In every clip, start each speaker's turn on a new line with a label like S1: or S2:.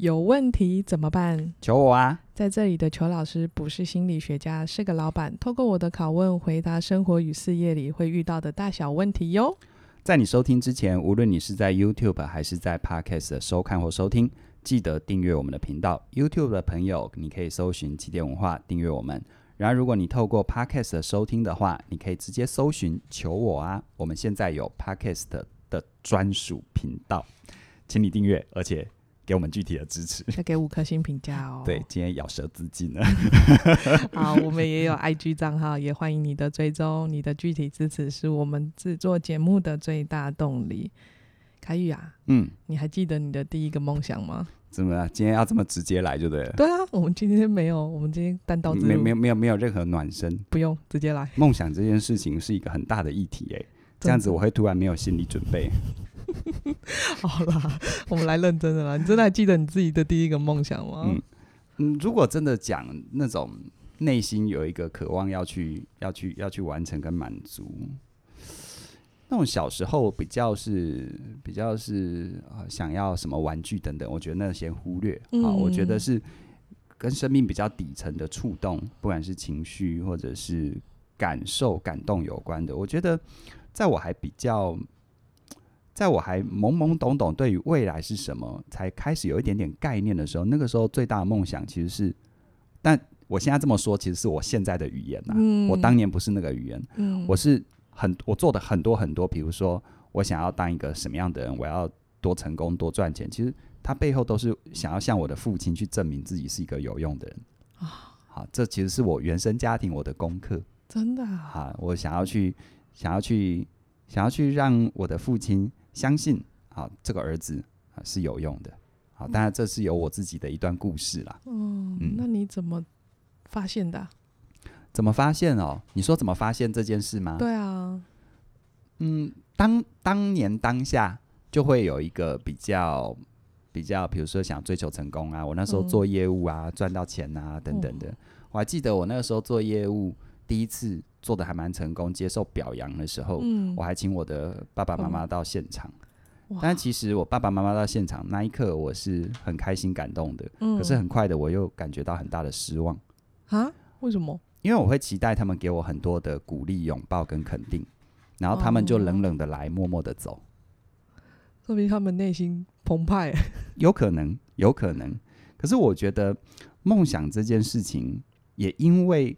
S1: 有问题怎么办？
S2: 求我啊！
S1: 在这里的裘老师不是心理学家，是个老板。透过我的拷问，回答生活与事业里会遇到的大小问题哟。
S2: 在你收听之前，无论你是在 YouTube 还是在 Podcast 收看或收听，记得订阅我们的频道。YouTube 的朋友，你可以搜寻起点文化订阅我们。然而，如果你透过 Podcast 收听的话，你可以直接搜寻求我啊！我们现在有 Podcast 的专属频道，请你订阅，而且给我们具体的支持，
S1: 再给五颗星评价哦。
S2: 对，今天咬舌自尽了。
S1: 好，我们也有 IG 账号，也欢迎你的追踪。你的具体支持是我们制作节目的最大动力。凯宇啊，
S2: 嗯，
S1: 你还记得你的第一个梦想吗？
S2: 怎么了？今天要这么直接来就对了。
S1: 对啊，我们今天没有，我们今天单刀直入，
S2: 没没有没有没有任何暖身，
S1: 不用直接来。
S2: 梦想这件事情是一个很大的议题，哎，这样子我会突然没有心理准备。
S1: 好啦，我们来认真的啦。你真的还记得你自己的第一个梦想吗？
S2: 嗯嗯，如果真的讲那种内心有一个渴望要去要去要去完成跟满足，那种小时候比较是比较是呃想要什么玩具等等，我觉得那先忽略啊。嗯、我觉得是跟生命比较底层的触动，不管是情绪或者是感受感动有关的。我觉得在我还比较。在我还懵懵懂懂对于未来是什么，才开始有一点点概念的时候，那个时候最大的梦想其实是，但我现在这么说，其实是我现在的语言呐、啊。嗯、我当年不是那个语言，嗯、我是很我做的很多很多，比如说我想要当一个什么样的人，我要多成功多赚钱，其实他背后都是想要向我的父亲去证明自己是一个有用的人啊。好，这其实是我原生家庭我的功课，
S1: 真的啊。
S2: 好，我想要去想要去想要去让我的父亲。相信啊，这个儿子啊是有用的。好，当然这是有我自己的一段故事啦。
S1: 嗯，嗯，那你怎么发现的啊？
S2: 怎么发现哦？你说怎么发现这件事吗？
S1: 对啊。
S2: 嗯，当当年当下就会有一个比较比较，比如说想追求成功啊，我那时候做业务啊，赚到钱啊等等的。嗯，我还记得我那个时候做业务第一次。做的还蛮成功，接受表扬的时候，嗯、我还请我的爸爸妈妈到现场。嗯、但其实我爸爸妈妈到现场那一刻，我是很开心感动的。嗯、可是很快的，我又感觉到很大的失望。
S1: 啊？为什么？
S2: 因为我会期待他们给我很多的鼓励、拥抱跟肯定，然后他们就冷冷的来，默默的走。
S1: 说明他们内心澎湃。
S2: 有可能，有可能。可是我觉得梦想这件事情，也因为。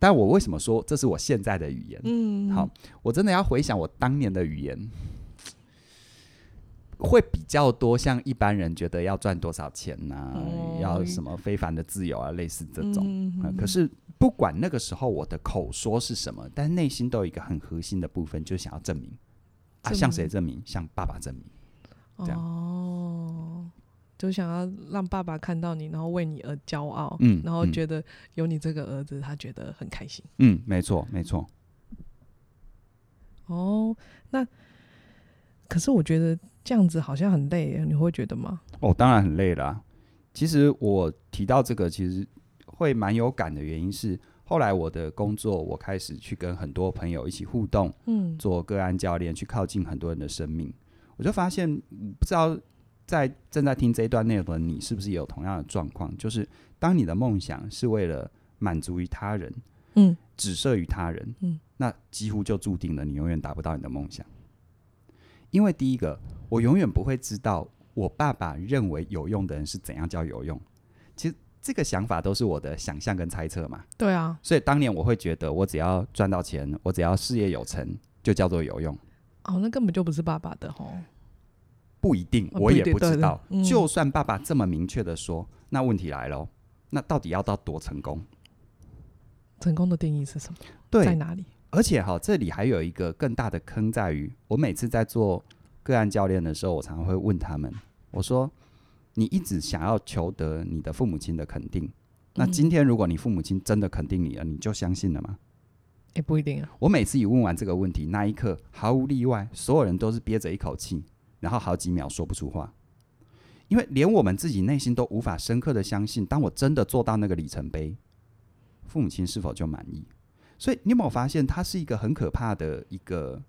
S2: 但我为什么说这是我现在的语言？嗯，好，我真的要回想我当年的语言，会比较多像一般人觉得要赚多少钱呐、啊，哦、要什么非凡的自由啊，类似这种。可是不管那个时候我的口说是什么，但内心都有一个很核心的部分，就是想要证明啊，向谁证明？向爸爸证明。这样。哦。
S1: 就想要让爸爸看到你，然后为你而骄傲，嗯，然后觉得有你这个儿子，他觉得很开心。
S2: 嗯，没错，没错。
S1: 哦，那可是我觉得这样子好像很累，你会觉得吗？
S2: 哦，当然很累啦。其实我提到这个，其实会蛮有感的原因是，后来我的工作，我开始去跟很多朋友一起互动，嗯，做个案教练，去靠近很多人的生命，我就发现，不知道。在正在听这一段内容的你，是不是也有同样的状况？就是当你的梦想是为了满足于他人，嗯，只设于他人，嗯，那几乎就注定了你永远达不到你的梦想。因为第一个，我永远不会知道我爸爸认为有用的人是怎样叫有用。其实这个想法都是我的想象跟猜测嘛。
S1: 对啊，
S2: 所以当年我会觉得，我只要赚到钱，我只要事业有成，就叫做有用。
S1: 哦，那根本就不是爸爸的吼。
S2: 不一定，我也不知道。就算爸爸这么明确的说，那问题来了，那到底要到多成功？
S1: 成功的定义是什么？
S2: 对，
S1: 在哪里？
S2: 而且哈，这里还有一个更大的坑在于，我每次在做个案教练的时候，我常常会问他们，我说：“你一直想要求得你的父母亲的肯定，那今天如果你父母亲真的肯定你了，你就相信了吗？”
S1: 也不一定啊。
S2: 我每次一问完这个问题，那一刻毫无例外，所有人都是憋着一口气。然后好几秒说不出话，因为连我们自己内心都无法深刻的相信，当我真的做到那个里程碑，父母亲是否就满意？所以你有没有发现，它是一个很可怕的一个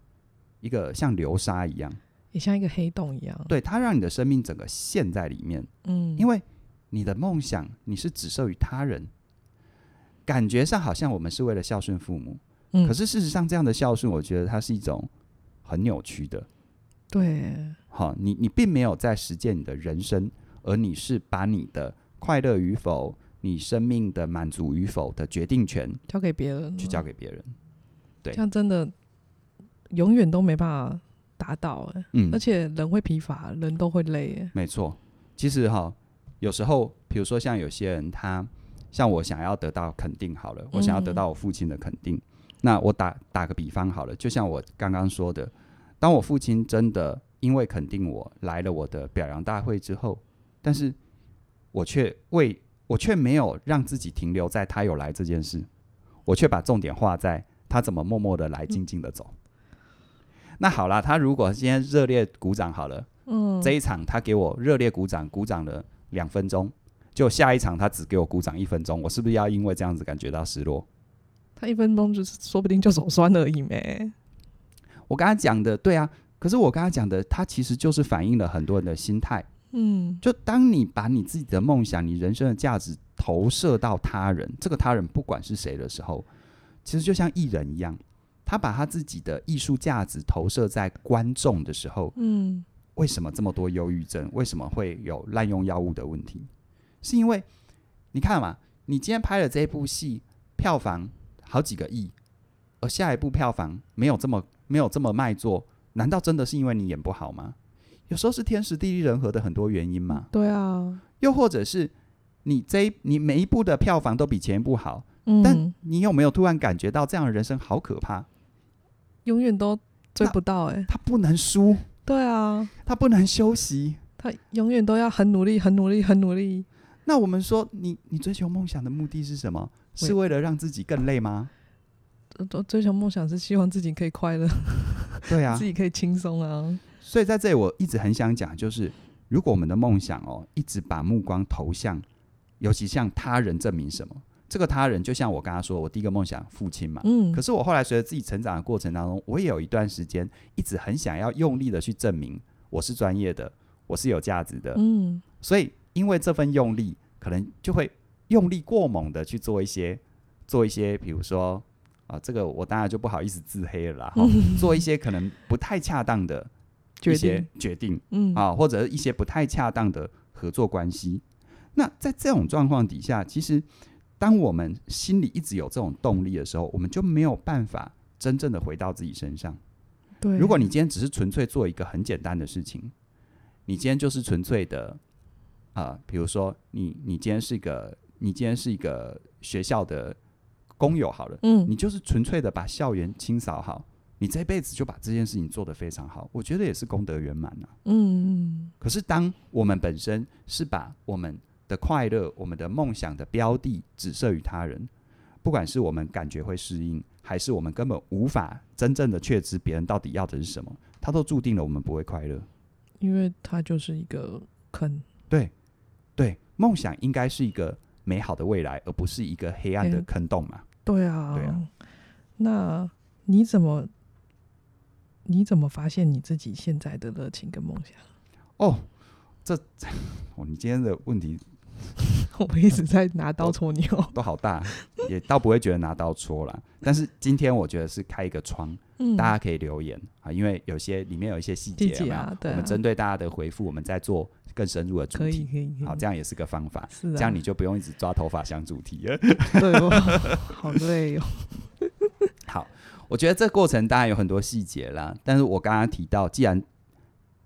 S2: 一个像流沙一样，
S1: 也像一个黑洞一样。
S2: 对，它让你的生命整个陷在里面。
S1: 嗯，
S2: 因为你的梦想你是只设于他人，感觉上好像我们是为了孝顺父母，
S1: 嗯，
S2: 可是事实上这样的孝顺，我觉得它是一种很扭曲的。
S1: 对，
S2: 好，你你并没有在实践你的人生，而你是把你的快乐与否、你生命的满足与否的决定权
S1: 交给别人，
S2: 去交给别人。对，
S1: 这样真的永远都没办法达到哎。
S2: 嗯，
S1: 而且人会疲乏，人都会累哎。
S2: 没错，其实哈，有时候，比如说像有些人，他像我想要得到肯定，好了，我想要得到我父亲的肯定。嗯、那我打打个比方好了，就像我刚刚说的。当我父亲真的因为肯定我来了我的表扬大会之后，但是我却为我却没有让自己停留在他有来这件事，我却把重点画在他怎么默默的来，静静的走。嗯、那好啦，他如果今天热烈鼓掌好了，嗯，这一场他给我热烈鼓掌，鼓掌了两分钟，就下一场他只给我鼓掌一分钟，我是不是要因为这样子感觉到失落？
S1: 他一分钟就是说不定就手酸而已咩。
S2: 我刚才讲的对啊，可是我刚才讲的，它其实就是反映了很多人的心态。嗯，就当你把你自己的梦想、你人生的价值投射到他人，这个他人不管是谁的时候，其实就像艺人一样，他把他自己的艺术价值投射在观众的时候，嗯，为什么这么多忧郁症？为什么会有滥用药物的问题？是因为你看嘛，你今天拍了这部戏，票房好几个亿，而下一部票房没有这么。没有这么卖座，难道真的是因为你演不好吗？有时候是天时地利人和的很多原因嘛。
S1: 对啊，
S2: 又或者是你这一你每一部的票房都比前一部好，嗯，但你有没有突然感觉到这样的人生好可怕？
S1: 永远都追不到哎、欸，
S2: 他不能输，
S1: 对啊，
S2: 他不能休息，
S1: 他永远都要很努力，很努力，很努力。
S2: 那我们说，你你追求梦想的目的是什么？是为了让自己更累吗？
S1: 都追求梦想是希望自己可以快乐，
S2: 对啊，
S1: 自己可以轻松啊。
S2: 所以在这里，我一直很想讲，就是如果我们的梦想哦，一直把目光投向，尤其向他人证明什么，这个他人就像我刚刚说，我第一个梦想父亲嘛，嗯，可是我后来随着自己成长的过程当中，我也有一段时间一直很想要用力的去证明我是专业的，我是有价值的，嗯，所以因为这份用力，可能就会用力过猛的去做一些，做一些，比如说。啊，这个我当然就不好意思自黑了啦。嗯、做一些可能不太恰当的一些决定，决定嗯，啊，或者一些不太恰当的合作关系。那在这种状况底下，其实当我们心里一直有这种动力的时候，我们就没有办法真正的回到自己身上。
S1: 对，
S2: 如果你今天只是纯粹做一个很简单的事情，你今天就是纯粹的啊，比如说你你今天是一个你今天是一个学校的。工友好了，嗯，你就是纯粹的把校园清扫好，你这辈子就把这件事情做得非常好，我觉得也是功德圆满啊。嗯，可是当我们本身是把我们的快乐、我们的梦想的标的只设于他人，不管是我们感觉会适应，还是我们根本无法真正的确知别人到底要的是什么，他都注定了我们不会快乐，
S1: 因为它就是一个坑。
S2: 对，对，梦想应该是一个美好的未来，而不是一个黑暗的坑洞嘛。欸
S1: 对啊，对啊，那你怎么你怎么发现你自己现在的热情跟梦想？
S2: 哦，这 哦，你今天的问题，
S1: 我一直在拿刀戳你哦，
S2: 都好大，也倒不会觉得拿刀戳啦。但是今天我觉得是开一个窗，嗯、大家可以留言啊，因为有些里面有一些细节啊，对啊，我们针对大家的回复，我们在做。更深入的主题，
S1: 可以可以，
S2: 好，这样也是个方法。
S1: 是啊，
S2: 这样你就不用一直抓头发想主题了。
S1: 对哦，好累哦。
S2: 好，我觉得这过程当然有很多细节啦，但是我刚刚提到，既然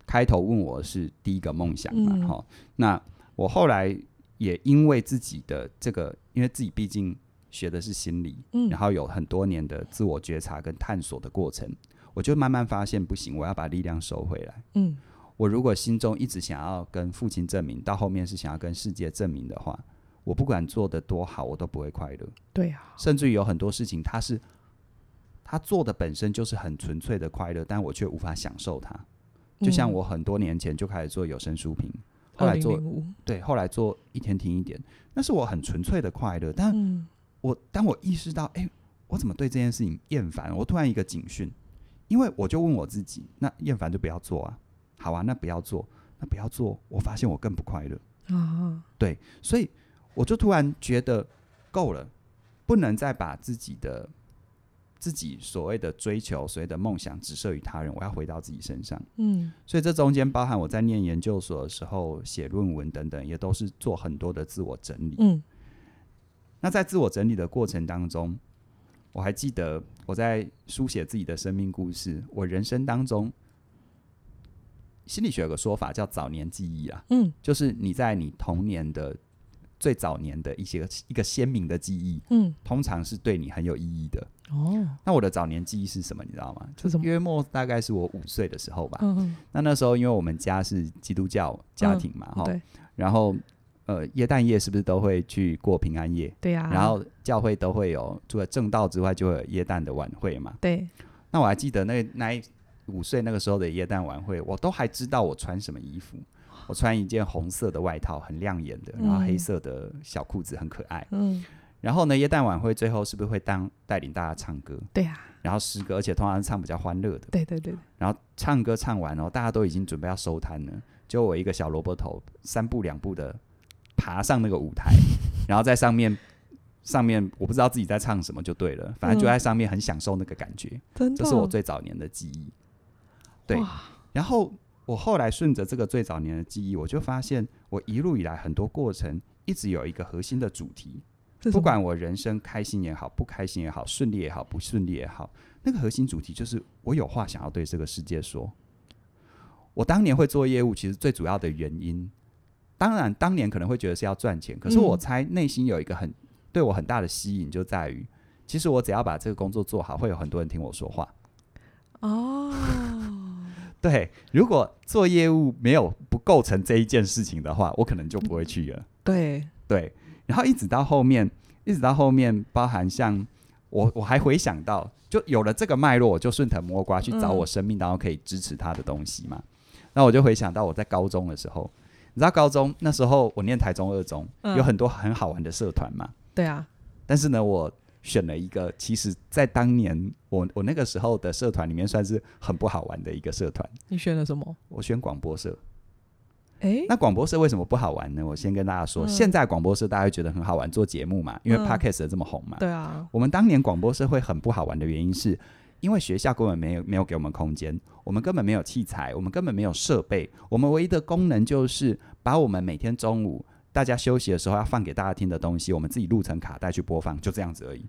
S2: 开头问我是第一个梦想嘛，哈、嗯，那我后来也因为自己的这个，因为自己毕竟学的是心理，嗯，然后有很多年的自我觉察跟探索的过程，我就慢慢发现不行，我要把力量收回来，嗯。我如果心中一直想要跟父亲证明，到后面是想要跟世界证明的话，我不管做的多好，我都不会快乐。
S1: 对啊，
S2: 甚至于有很多事情，他是他做的本身就是很纯粹的快乐，但我却无法享受它。就像我很多年前就开始做有声书评，嗯、后来做对，后来做一天听一点，那是我很纯粹的快乐。但我当我意识到，哎、欸，我怎么对这件事情厌烦？我突然一个警讯，因为我就问我自己，那厌烦就不要做啊。好啊，那不要做，那不要做。我发现我更不快乐
S1: 啊，
S2: 对，所以我就突然觉得够了，不能再把自己的自己所谓的追求、所谓的梦想，只设于他人。我要回到自己身上。
S1: 嗯，
S2: 所以这中间包含我在念研究所的时候写论文等等，也都是做很多的自我整理。
S1: 嗯，
S2: 那在自我整理的过程当中，我还记得我在书写自己的生命故事。我人生当中，心理学有个说法叫早年记忆啊，
S1: 嗯，
S2: 就是你在你童年的最早年的一些一个鲜明的记忆，
S1: 嗯，
S2: 通常是对你很有意义的。
S1: 哦，
S2: 那我的早年记忆是什么？你知道
S1: 吗？就是？
S2: 约莫大概是我五岁的时候吧。
S1: 嗯嗯。
S2: 那那时候因为我们家是基督教家庭嘛，哈。然后呃，耶诞夜是不是都会去过平安夜？
S1: 对呀、啊。
S2: 然后教会都会有除了正道之外，就会有耶诞的晚会嘛。
S1: 对。
S2: 那我还记得那那一五岁那个时候的耶诞晚会，我都还知道我穿什么衣服。我穿一件红色的外套，很亮眼的，然后黑色的小裤子，很可爱。
S1: 嗯。
S2: 然后呢，耶诞晚会最后是不是会当带领大家唱歌？
S1: 对呀、啊。
S2: 然后诗歌，而且通常是唱比较欢乐的。
S1: 对对对。
S2: 然后唱歌唱完哦，大家都已经准备要收摊了，就我一个小萝卜头，三步两步的爬上那个舞台，然后在上面上面我不知道自己在唱什么就对了，反正就在上面很享受那个感觉。
S1: 真的。
S2: 这是我最早年的记忆。对。然后我后来顺着这个最早年的记忆，我就发现我一路以来很多过程一直有一个核心的主题。不管我人生开心也好，不开心也好，顺利也好，不顺利也好，那个核心主题就是我有话想要对这个世界说。我当年会做业务，其实最主要的原因，当然当年可能会觉得是要赚钱，可是我猜内心有一个很对我很大的吸引，就在于其实我只要把这个工作做好，会有很多人听我说话。
S1: 哦，
S2: 对，如果做业务没有不构成这一件事情的话，我可能就不会去了。
S1: 对
S2: 对。然后一直到后面，一直到后面，包含像我，我还回想到，就有了这个脉络，我就顺藤摸瓜去找我生命当中可以支持他的东西嘛。那、嗯、我就回想到我在高中的时候，你知道高中那时候我念台中二中，嗯、有很多很好玩的社团嘛。
S1: 对啊。
S2: 但是呢，我选了一个，其实在当年我我那个时候的社团里面算是很不好玩的一个社团。
S1: 你选了什么？
S2: 我选广播社。
S1: 欸、
S2: 那广播社为什么不好玩呢？我先跟大家说，嗯、现在广播社大家会觉得很好玩，做节目嘛，因为 Podcast 这么红嘛。
S1: 对啊。
S2: 我们当年广播社会很不好玩的原因是，因为学校根本没有没有给我们空间，我们根本没有器材，我们根本没有设备，我们唯一的功能就是把我们每天中午大家休息的时候要放给大家听的东西，我们自己录成卡带去播放，就这样子而已。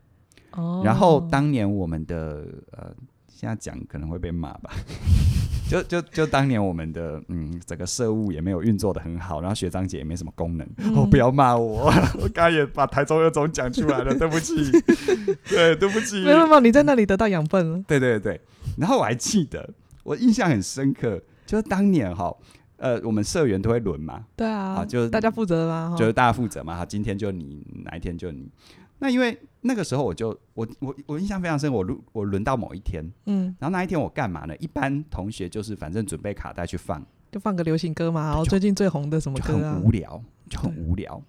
S1: 哦。
S2: 然后当年我们的呃。现在讲可能会被骂吧，就就就当年我们的嗯整个社务也没有运作的很好，然后学长姐也没什么功能，嗯、哦不要骂我，我刚刚也把台中二中讲出来了，对不起，对对不起，
S1: 没有没有，你在那里得到养分了，
S2: 对对对，然后我还记得我印象很深刻，就是当年哈呃我们社员都会轮嘛，对啊，就是
S1: 大家负责嘛，
S2: 就是大家负责嘛，好，今天就你，哪一天就你。那因为那个时候我就我我我印象非常深，我轮我轮到某一天，嗯，然后那一天我干嘛呢？一般同学就是反正准备卡带去放，
S1: 就放个流行歌嘛，然后最近最红的什么歌啊，
S2: 很无聊，就很无聊。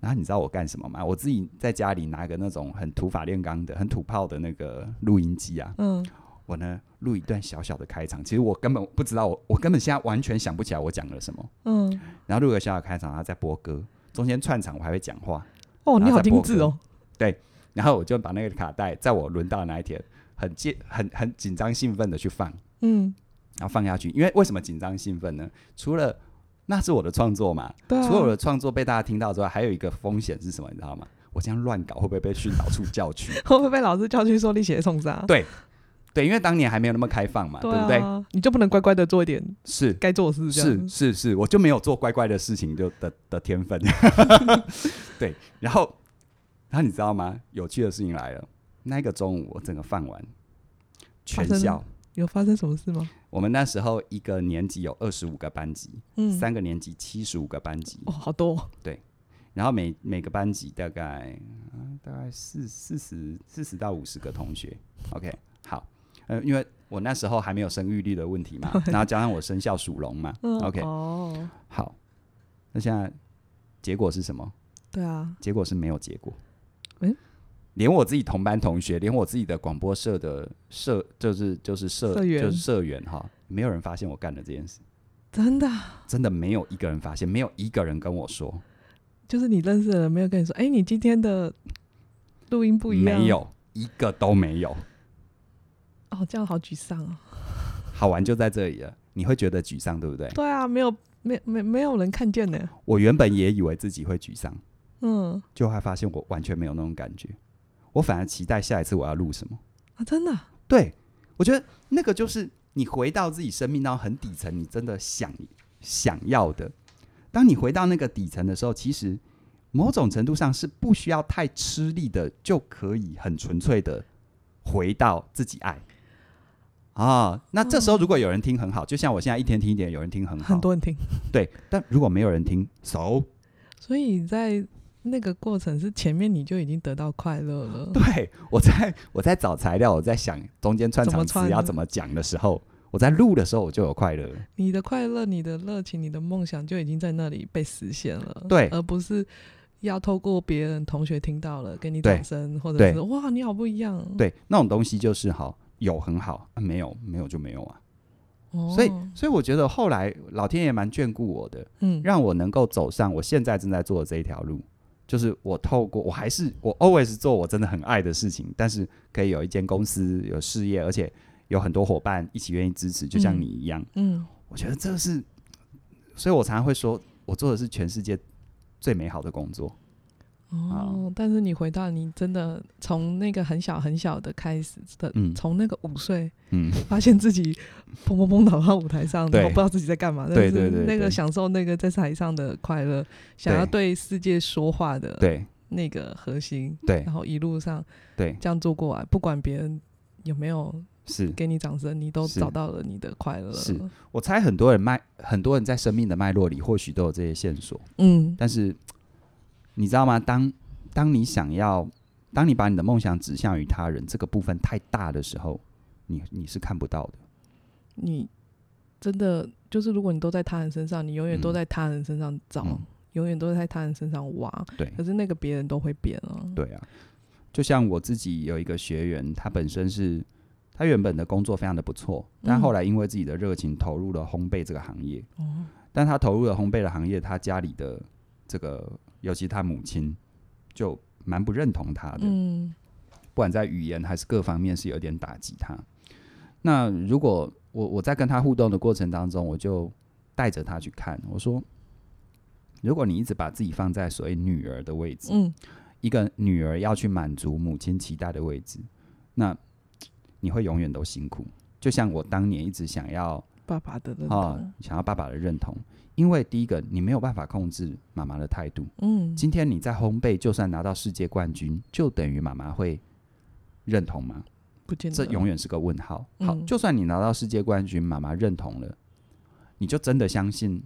S2: 然后你知道我干什么吗？我自己在家里拿个那种很土法炼钢的、很土炮的那个录音机啊，嗯，我呢录一段小小的开场。其实我根本不知道我，我我根本现在完全想不起来我讲了什么，嗯，然后录个小小开场，然后再播歌，中间串场我还会讲话。
S1: 哦，你好精致哦！
S2: 对，然后我就把那个卡带，在我轮到的那一天，很紧、很很紧张、兴奋的去放，嗯，然后放下去。因为为什么紧张兴奋呢？除了那是我的创作嘛，除了我的创作被大家听到之外，还有一个风险是什么？你知道吗？我这样乱搞会不会被训导处叫去？
S1: 会不会被老师叫去说你写冲啥？
S2: 对，对，因为当年还没有那么开放嘛，对，啊、对不对？
S1: 你就不能乖乖的做一点
S2: 是
S1: 该做的事，
S2: 是是是，我就没有做乖乖的事情就的的天分。对，然后，然后你知道吗？有趣的事情来了。那个中午我整个饭完，全校
S1: 有发生什么事吗？
S2: 我们那时候一个年级有二十五个班级，嗯，三个年级七十五个班级，
S1: 哦，好多。
S2: 对，然后每每个班级大概、嗯、大概四四十四十到五十个同学。OK，好，呃，因为我那时候还没有生育率的问题嘛，然后加上我生肖属龙嘛、嗯、，OK，哦，好，那现在结果是什么？
S1: 对啊，
S2: 结果是没有结果。
S1: 嗯，
S2: 连我自己同班同学，连我自己的广播社的社，就是就是社，
S1: 社员
S2: 就是社员哈，没有人发现我干了这件事。
S1: 真的，
S2: 真的没有一个人发现，没有一个人跟我说，
S1: 就是你认识的人没有跟你说，哎、欸，你今天的录音不一样，
S2: 没有一个都没有。
S1: 哦，这样好沮丧哦。
S2: 好玩就在这里了，你会觉得沮丧，对不对？
S1: 对啊，没有，没没没有人看见呢。
S2: 我原本也以为自己会沮丧，
S1: 嗯，就
S2: 还发现我完全没有那种感觉，我反而期待下一次我要录什么
S1: 啊！真的，
S2: 对，我觉得那个就是你回到自己生命当中很底层，你真的想想要的。当你回到那个底层的时候，其实某种程度上是不需要太吃力的，就可以很纯粹的回到自己爱。啊，那这时候如果有人听很好，就像我现在一天听一点，有人听很好，
S1: 很多人听，
S2: 对。但如果没有人听，so，
S1: 所以在那个过程是前面你就已经得到快乐了。
S2: 对，我在我在找材料，我在想中间串场词要怎么讲的时候，我在录的时候我就有快乐。
S1: 你的快乐、你的热情、你的梦想就已经在那里被实现了，
S2: 对，
S1: 而不是要透过别人同学听到了给你掌声，或者是哇你好不一样，
S2: 对，那种东西就是好。有很好，啊、没有没有就没有啊。哦、所以所以我觉得后来老天爷蛮眷顾我的，嗯，让我能够走上我现在正在做的这一条路，就是我透过我还是我 always 做我真的很爱的事情，但是可以有一间公司有事业，而且有很多伙伴一起愿意支持，就像你一样，嗯，嗯。我觉得这是，所以我常常会说我做的是全世界最美好的工作。
S1: 哦，但是你回到你真的从那个很小很小的开始的，从、嗯、那个五岁，嗯，发现自己砰砰砰跑到舞台上，然后不知道自己在干嘛，对对对，那个享受那个在台上的快乐，想要对。世界说话的，对。那个核心，对，然后一路上对。这样做过来，不管别人有没有是。给你掌声，你都找到了你的快乐。
S2: 是。我猜很多人脉，很多人在生命的脉络里或许都有这些线索，嗯，但是。你知道吗？当当你想要，当你把你的梦想指向于他人，这个部分太大的时候，你你是看不到的。
S1: 你真的就是，如果你都在他人身上，你永远都在他人身上找，嗯、永远都在他人身上挖。对，可是那个别人都会变啊。
S2: 对啊，就像我自己有一个学员，他本身是他原本的工作非常的不错，但后来因为自己的热情投入了烘焙这个行业。嗯、但他投入了烘焙的行业，他家里的这个。尤其他母亲就蛮不认同他的，嗯，不管在语言还是各方面是有点打击他。那如果我我在跟他互动的过程当中，我就带着他去看，我说：如果你一直把自己放在所谓女儿的位置，嗯，一个女儿要去满足母亲期待的位置，那你会永远都辛苦。就像我当年一直想要
S1: 爸爸的认同，哦，
S2: 想要爸爸的认同。因为第一个，你没有办法控制妈妈的态度。嗯，今天你在烘焙，就算拿到世界冠军，就等于妈妈会认同吗？
S1: 不见得，
S2: 这永远是个问号。好，就算你拿到世界冠军，妈妈认同了，你就真的相信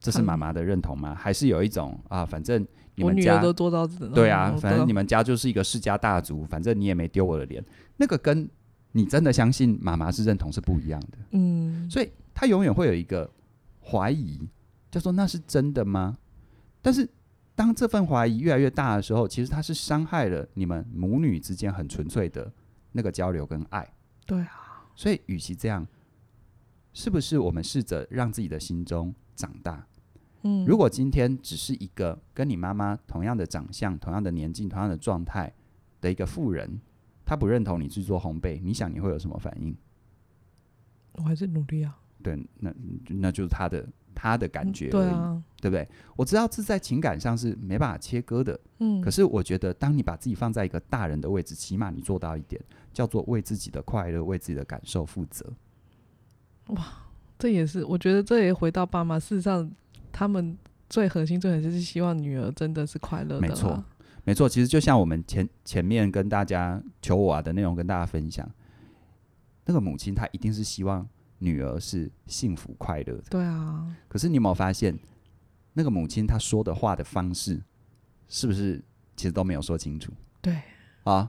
S2: 这是妈妈的认同吗？还是有一种啊，反正你们家
S1: 都做到，
S2: 对啊，反正你们家就是一个世家大族，反正你也没丢我的脸。那个跟你真的相信妈妈是认同是不一样的。嗯，所以他永远会有一个怀疑。就说那是真的吗？但是当这份怀疑越来越大的时候，其实它是伤害了你们母女之间很纯粹的那个交流跟爱。
S1: 对啊，
S2: 所以与其这样，是不是我们试着让自己的心中长大？嗯，如果今天只是一个跟你妈妈同样的长相、同样的年纪、同样的状态的一个富人，他不认同你去做烘焙，你想你会有什么反应？
S1: 我还是努力啊。
S2: 对，那那就是他的。他的感觉而已，
S1: 对啊，
S2: 对不对？我知道这在情感上是没办法切割的，嗯。可是我觉得，当你把自己放在一个大人的位置，起码你做到一点，叫做为自己的快乐、为自己的感受负责。
S1: 哇，这也是我觉得，这也回到爸妈。事实上，他们最核心、最核心是希望女儿真的是快乐的。
S2: 没错，没错。其实就像我们前前面跟大家求我啊的内容跟大家分享，那个母亲她一定是希望。女儿是幸福快乐的，
S1: 对啊。
S2: 可是你有没有发现，那个母亲她说的话的方式，是不是其实都没有说清楚？
S1: 对
S2: 啊，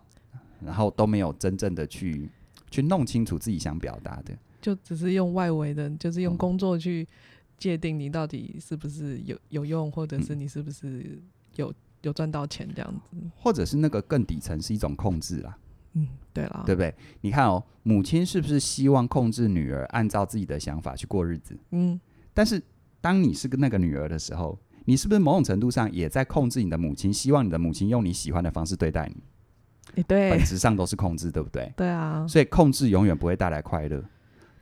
S2: 然后都没有真正的去去弄清楚自己想表达的，
S1: 就只是用外围的，就是用工作去界定你到底是不是有有用，或者是你是不是有有赚到钱这样子，
S2: 或者是那个更底层是一种控制啊。
S1: 嗯，对了，
S2: 对不对？你看哦，母亲是不是希望控制女儿按照自己的想法去过日子？嗯，但是当你是个那个女儿的时候，你是不是某种程度上也在控制你的母亲？希望你的母亲用你喜欢的方式对待你？
S1: 欸、对，
S2: 本质上都是控制，对不对？
S1: 对啊。
S2: 所以控制永远不会带来快乐。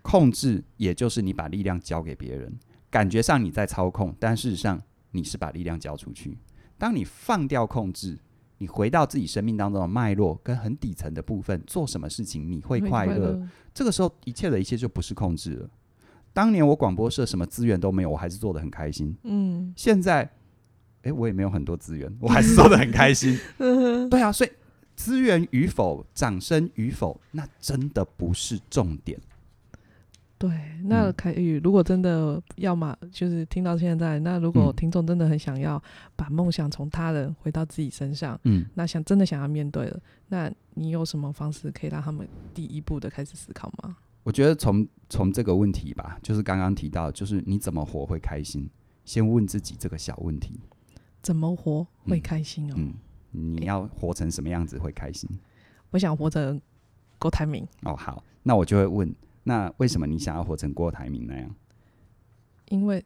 S2: 控制也就是你把力量交给别人，感觉上你在操控，但事实上你是把力量交出去。当你放掉控制，你回到自己生命当中的脉络跟很底层的部分，做什么事情你会快乐？这个时候一切的一切就不是控制了。当年我广播社什么资源都没有，我还是做的很开心。嗯，现在，诶，我也没有很多资源，我还是做的很开心。对啊，所以资源与否、掌声与否，那真的不是重点。
S1: 对，那凯宇，如果真的要嘛，就是听到现在，那如果听众真的很想要把梦想从他人回到自己身上，嗯，那想真的想要面对了，那你有什么方式可以让他们第一步的开始思考吗？
S2: 我觉得从从这个问题吧，就是刚刚提到，就是你怎么活会开心，先问自己这个小问题：
S1: 怎么活会开心哦？
S2: 嗯，嗯，你要活成什么样子会开心？
S1: 我想活成郭台铭。
S2: 哦，好，那我就会问，那为什么你想要活成郭台铭那样？
S1: 因为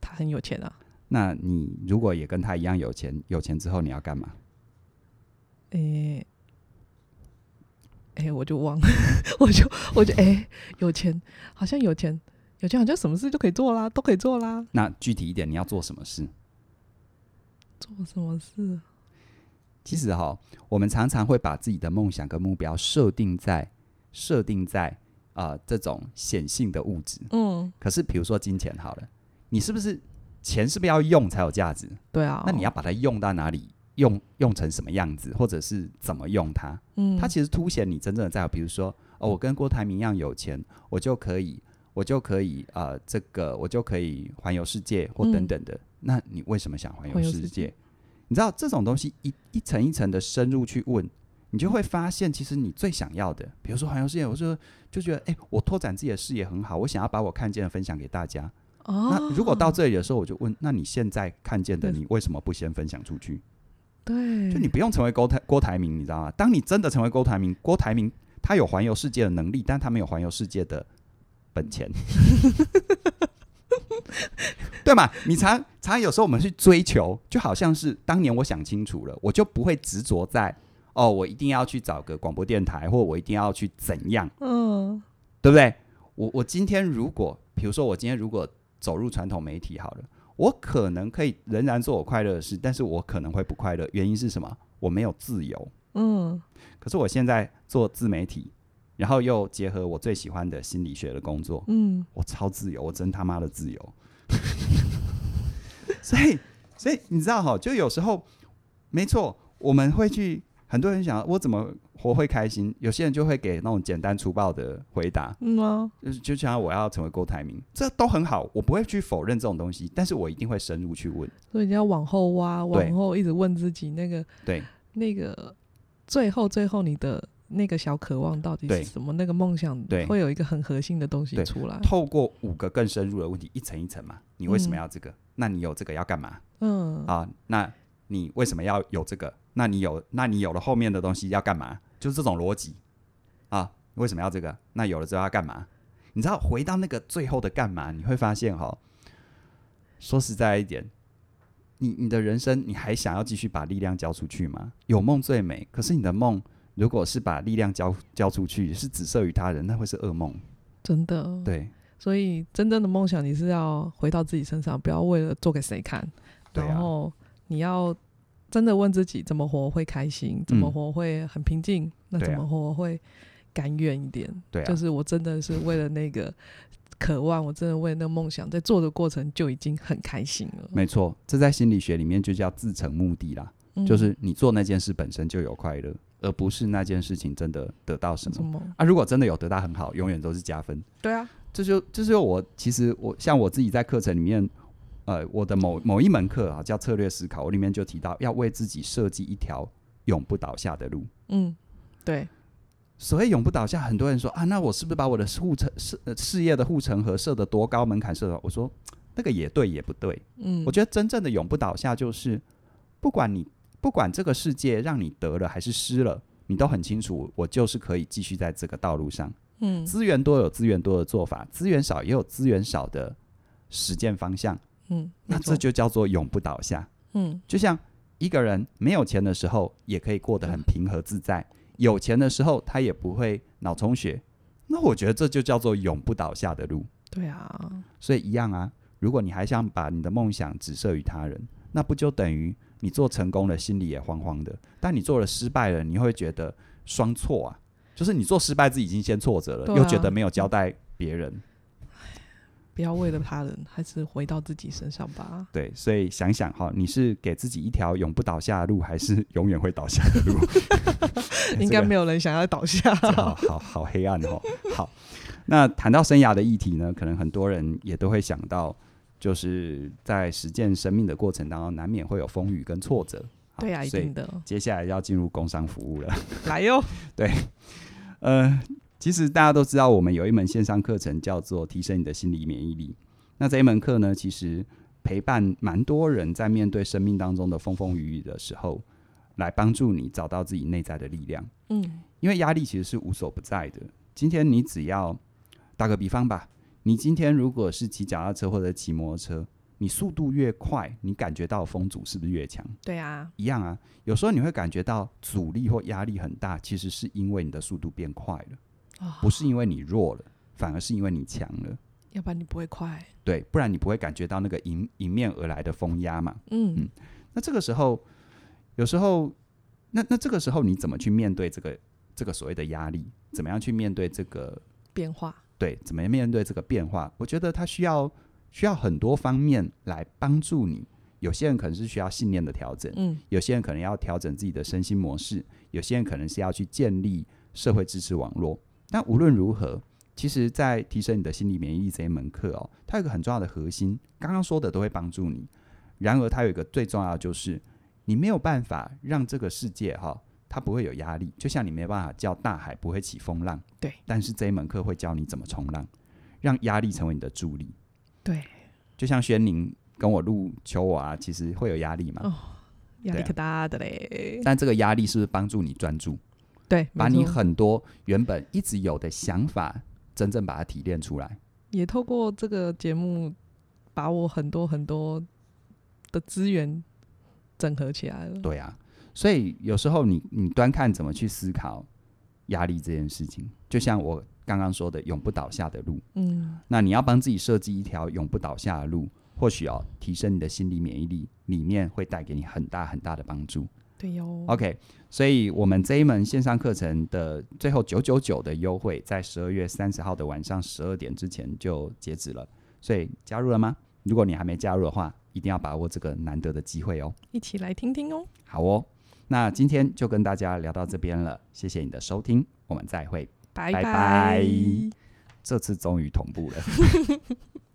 S1: 他很有钱啊。
S2: 那你如果也跟他一样有钱，有钱之后你要干嘛？
S1: 诶、欸。哎、欸，我就忘了，我就我就诶、欸，有钱好像有钱，有钱好像什么事都可以做啦，都可以做啦。
S2: 那具体一点，你要做什么事？
S1: 做什么事？
S2: 其实哈，我们常常会把自己的梦想跟目标设定在设定在啊、呃、这种显性的物质。嗯。可是比如说金钱好了，你是不是钱是不是要用才有价值？
S1: 对啊。
S2: 那你要把它用到哪里？用用成什么样子，或者是怎么用它？嗯，它其实凸显你真正的在乎。比如说，哦，我跟郭台铭一样有钱，我就可以，我就可以，呃，这个我就可以环游世界，或等等的。嗯，那你为什么想环游世界？世界你知道这种东西一一层一层的深入去问，你就会发现，其实你最想要的，比如说环游世界，我说就觉得，哎，我拓展自己的视野很好，我想要把我看见的分享给大家。哦，那如果到这里的时候，我就问，那你现在看见的，你为什么不先分享出去？
S1: 对，
S2: 就你不用成为郭台郭台铭，你知道吗？当你真的成为郭台铭，郭台铭他有环游世界的能力，但他没有环游世界的本钱，对嘛？你常常有时候我们去追求，就好像是当年我想清楚了，我就不会执着在哦，我一定要去找个广播电台，或我一定要去怎样，嗯，对不对？我我今天如果，比如说我今天如果走入传统媒体好了。我可能可以仍然做我快乐的事，但是我可能会不快乐。原因是什么？我没有自由。嗯。可是我现在做自媒体，然后又结合我最喜欢的心理学的工作，嗯，我超自由，我真他妈的自由。所以，所以你知道哈，就有时候，没错，我们会去。很多人想我怎么活会开心，有些人就会给那种简单粗暴的回答，嗯啊，就是就像我要成为郭台铭，这都很好，我不会去否认这种东西，但是我一定会深入去问，
S1: 所以你要往后挖，往后一直问自己那个，
S2: 对，
S1: 那个最后最后你的那个小渴望到底是什么？那个梦想，对，会有一个很核心的东西出来。
S2: 透过五个更深入的问题，一层一层嘛，你为什么要这个？嗯、那你有这个要干嘛？嗯，啊，那你为什么要有这个？那你有，那你有了后面的东西要干嘛？就是这种逻辑啊，为什么要这个？那有了之后要干嘛？你知道，回到那个最后的干嘛，你会发现哈，说实在一点，你你的人生，你还想要继续把力量交出去吗？有梦最美，可是你的梦如果是把力量交交出去，是只设于他人，那会是噩梦。
S1: 真的，
S2: 对，
S1: 所以真正的梦想，你是要回到自己身上，不要为了做给谁看，然后你要。真的问自己怎么活会开心，怎么活会很平静，嗯、那怎么活会甘愿一点？
S2: 对、啊，
S1: 就是我真的是为了那个渴望，我真的为了那个梦想，在做的过程就已经很开心了。
S2: 没错，这在心理学里面就叫自成目的啦，嗯、就是你做那件事本身就有快乐，而不是那件事情真的得到什么，什么啊？如果真的有得到很好，永远都是加分。
S1: 对啊，
S2: 这就这就我其实我像我自己在课程里面。呃，我的某某一门课啊，叫策略思考，我里面就提到要为自己设计一条永不倒下的路。
S1: 嗯，对。
S2: 所谓永不倒下，很多人说啊，那我是不是把我的护城事事业的护城河设得多高门槛设的？我说那个也对，也不对。嗯，我觉得真正的永不倒下，就是不管你不管这个世界让你得了还是失了，你都很清楚，我就是可以继续在这个道路上。嗯，资源多有资源多的做法，资源少也有资源少的。实践方向，嗯，那这就叫做永不倒下。嗯，就像一个人没有钱的时候，也可以过得很平和自在；有钱的时候，他也不会脑充血。那我觉得这就叫做永不倒下的路。
S1: 对啊，
S2: 所以一样啊。如果你还想把你的梦想只设于他人，那不就等于你做成功了，心里也慌慌的；但你做了失败了，你会觉得双错啊。就是你做失败自己已经先挫折了，啊、又觉得没有交代别人。
S1: 不要为了他人，还是回到自己身上吧。
S2: 对，所以想想哈，你是给自己一条永不倒下的路，还是永远会倒下的路？
S1: 应该没有人想要倒下。
S2: 好好好黑暗哦。好，那谈到生涯的议题呢，可能很多人也都会想到，就是在实践生命的过程当中，难免会有风雨跟挫折。
S1: 对啊，一定的。
S2: 接下来要进入工商服务了，
S1: 来哟。
S2: 对，呃。其实大家都知道，我们有一门线上课程叫做“提升你的心理免疫力”。那这一门课呢，其实陪伴蛮多人在面对生命当中的风风雨雨的时候，来帮助你找到自己内在的力量。嗯，因为压力其实是无所不在的。今天你只要打个比方吧，你今天如果是骑脚踏车或者骑摩托车，你速度越快，你感觉到风阻是不是越强？
S1: 对啊，
S2: 一样啊。有时候你会感觉到阻力或压力很大，其实是因为你的速度变快了。不是因为你弱了，反而是因为你强了。
S1: 要不然你不会快。
S2: 对，不然你不会感觉到那个迎迎面而来的风压嘛。嗯嗯。那这个时候，有时候，那那这个时候你怎么去面对这个这个所谓的压力？怎么样去面对这个
S1: 变化？
S2: 对，怎么样面对这个变化？我觉得它需要需要很多方面来帮助你。有些人可能是需要信念的调整，嗯，有些人可能要调整自己的身心模式，有些人可能是要去建立社会支持网络。但无论如何，其实，在提升你的心理免疫力这一门课哦，它有一个很重要的核心，刚刚说的都会帮助你。然而，它有一个最重要的，就是你没有办法让这个世界哈，它不会有压力，就像你没有办法叫大海不会起风浪。
S1: 对。
S2: 但是这一门课会教你怎么冲浪，让压力成为你的助力。
S1: 对。
S2: 就像轩宁跟我录求我啊，其实会有压力嘛？
S1: 哦，压力可大的嘞。
S2: 但这个压力是不是帮助你专注？
S1: 对，
S2: 把你很多原本一直有的想法，真正把它提炼出来。
S1: 也透过这个节目，把我很多很多的资源整合起来了。
S2: 对啊，所以有时候你你端看怎么去思考压力这件事情，就像我刚刚说的，永不倒下的路。嗯，那你要帮自己设计一条永不倒下的路，或许哦，提升你的心理免疫力，里面会带给你很大很大的帮助。
S1: 对哟
S2: ，OK，所以我们这一门线上课程的最后九九九的优惠，在十二月三十号的晚上十二点之前就截止了。所以加入了吗？如果你还没加入的话，一定要把握这个难得的机会哦。
S1: 一起来听听哦。
S2: 好哦，那今天就跟大家聊到这边了，谢谢你的收听，我们再会，
S1: 拜拜。拜拜。
S2: 这次终于同步了。